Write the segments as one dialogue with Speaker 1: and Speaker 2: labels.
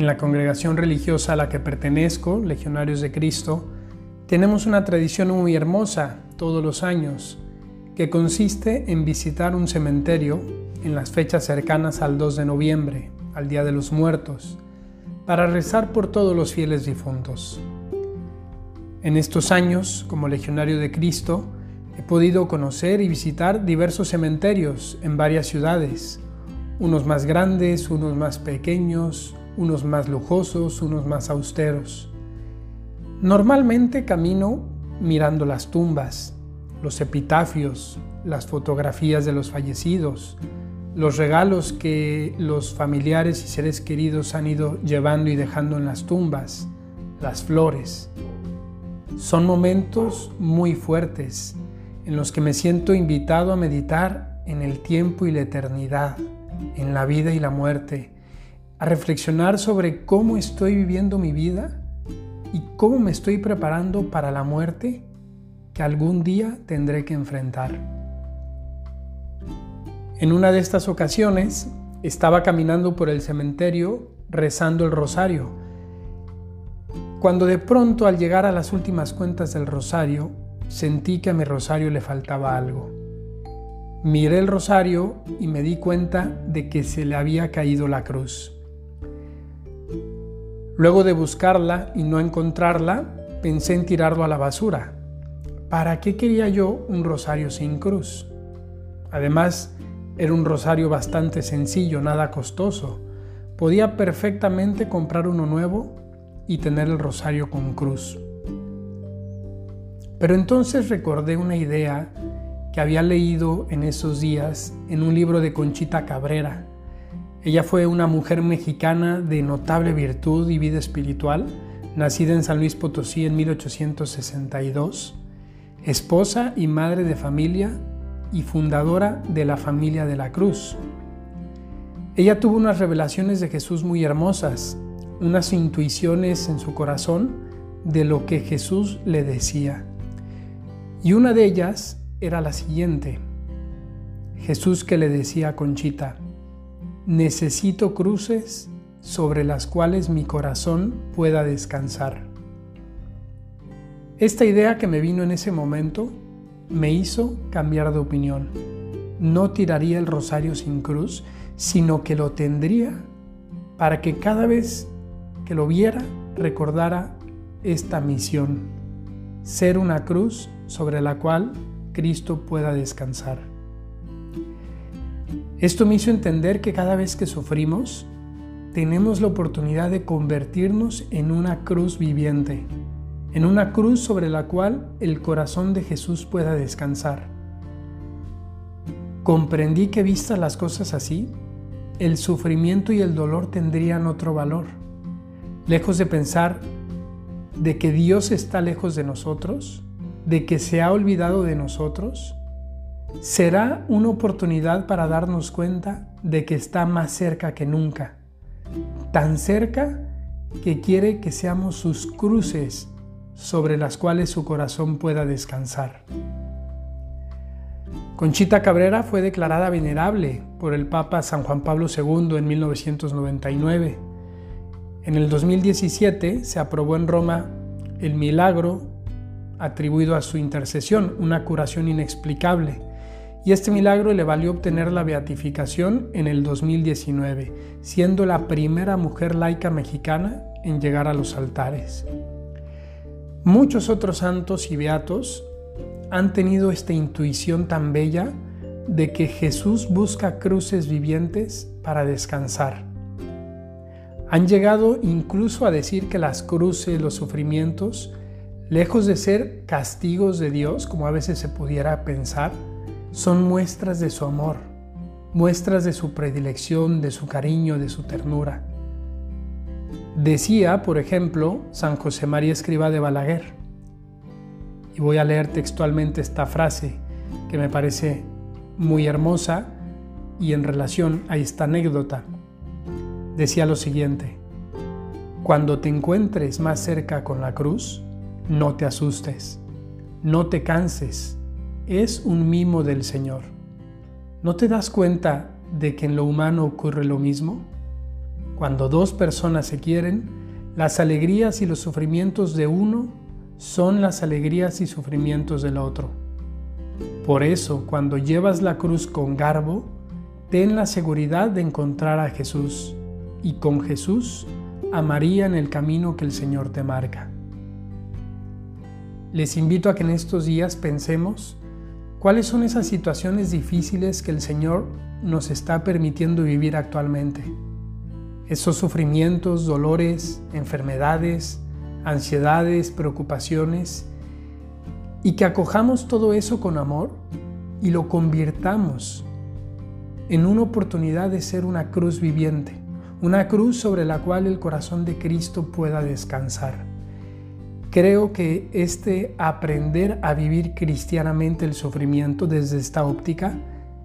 Speaker 1: En la congregación religiosa a la que pertenezco, Legionarios de Cristo, tenemos una tradición muy hermosa todos los años, que consiste en visitar un cementerio en las fechas cercanas al 2 de noviembre, al Día de los Muertos, para rezar por todos los fieles difuntos. En estos años, como legionario de Cristo, he podido conocer y visitar diversos cementerios en varias ciudades, unos más grandes, unos más pequeños, unos más lujosos, unos más austeros. Normalmente camino mirando las tumbas, los epitafios, las fotografías de los fallecidos, los regalos que los familiares y seres queridos han ido llevando y dejando en las tumbas, las flores. Son momentos muy fuertes en los que me siento invitado a meditar en el tiempo y la eternidad, en la vida y la muerte, a reflexionar sobre cómo estoy viviendo mi vida y cómo me estoy preparando para la muerte que algún día tendré que enfrentar. En una de estas ocasiones estaba caminando por el cementerio rezando el rosario, cuando de pronto al llegar a las últimas cuentas del rosario sentí que a mi rosario le faltaba algo. Miré el rosario y me di cuenta de que se le había caído la cruz. Luego de buscarla y no encontrarla, pensé en tirarlo a la basura. ¿Para qué quería yo un rosario sin cruz? Además, era un rosario bastante sencillo, nada costoso. Podía perfectamente comprar uno nuevo y tener el rosario con cruz. Pero entonces recordé una idea que había leído en esos días en un libro de Conchita Cabrera. Ella fue una mujer mexicana de notable virtud y vida espiritual, nacida en San Luis Potosí en 1862, esposa y madre de familia y fundadora de la familia de la Cruz. Ella tuvo unas revelaciones de Jesús muy hermosas, unas intuiciones en su corazón de lo que Jesús le decía. Y una de ellas era la siguiente. Jesús que le decía a Conchita, necesito cruces sobre las cuales mi corazón pueda descansar. Esta idea que me vino en ese momento me hizo cambiar de opinión. No tiraría el rosario sin cruz, sino que lo tendría para que cada vez que lo viera recordara esta misión, ser una cruz sobre la cual Cristo pueda descansar. Esto me hizo entender que cada vez que sufrimos, tenemos la oportunidad de convertirnos en una cruz viviente, en una cruz sobre la cual el corazón de Jesús pueda descansar. Comprendí que vistas las cosas así, el sufrimiento y el dolor tendrían otro valor. Lejos de pensar de que Dios está lejos de nosotros, de que se ha olvidado de nosotros, será una oportunidad para darnos cuenta de que está más cerca que nunca, tan cerca que quiere que seamos sus cruces sobre las cuales su corazón pueda descansar. Conchita Cabrera fue declarada venerable por el Papa San Juan Pablo II en 1999. En el 2017 se aprobó en Roma el milagro atribuido a su intercesión, una curación inexplicable. Y este milagro le valió obtener la beatificación en el 2019, siendo la primera mujer laica mexicana en llegar a los altares. Muchos otros santos y beatos han tenido esta intuición tan bella de que Jesús busca cruces vivientes para descansar. Han llegado incluso a decir que las cruces, los sufrimientos, lejos de ser castigos de Dios, como a veces se pudiera pensar, son muestras de su amor, muestras de su predilección, de su cariño, de su ternura. Decía, por ejemplo, San José María Escriba de Balaguer, y voy a leer textualmente esta frase que me parece muy hermosa y en relación a esta anécdota. Decía lo siguiente, cuando te encuentres más cerca con la cruz, no te asustes, no te canses, es un mimo del Señor. ¿No te das cuenta de que en lo humano ocurre lo mismo? Cuando dos personas se quieren, las alegrías y los sufrimientos de uno son las alegrías y sufrimientos del otro. Por eso, cuando llevas la cruz con garbo, ten la seguridad de encontrar a Jesús y con Jesús a en el camino que el Señor te marca. Les invito a que en estos días pensemos cuáles son esas situaciones difíciles que el Señor nos está permitiendo vivir actualmente. Esos sufrimientos, dolores, enfermedades, ansiedades, preocupaciones, y que acojamos todo eso con amor y lo convirtamos en una oportunidad de ser una cruz viviente, una cruz sobre la cual el corazón de Cristo pueda descansar. Creo que este aprender a vivir cristianamente el sufrimiento desde esta óptica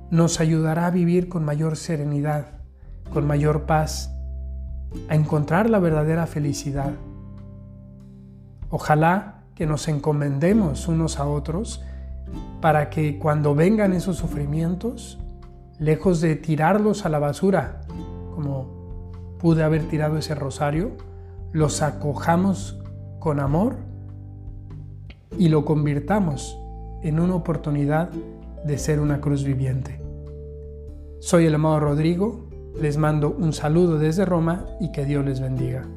Speaker 1: nos ayudará a vivir con mayor serenidad, con mayor paz, a encontrar la verdadera felicidad. Ojalá que nos encomendemos unos a otros para que cuando vengan esos sufrimientos, lejos de tirarlos a la basura, como pude haber tirado ese rosario, los acojamos con amor y lo convirtamos en una oportunidad de ser una cruz viviente. Soy el amado Rodrigo, les mando un saludo desde Roma y que Dios les bendiga.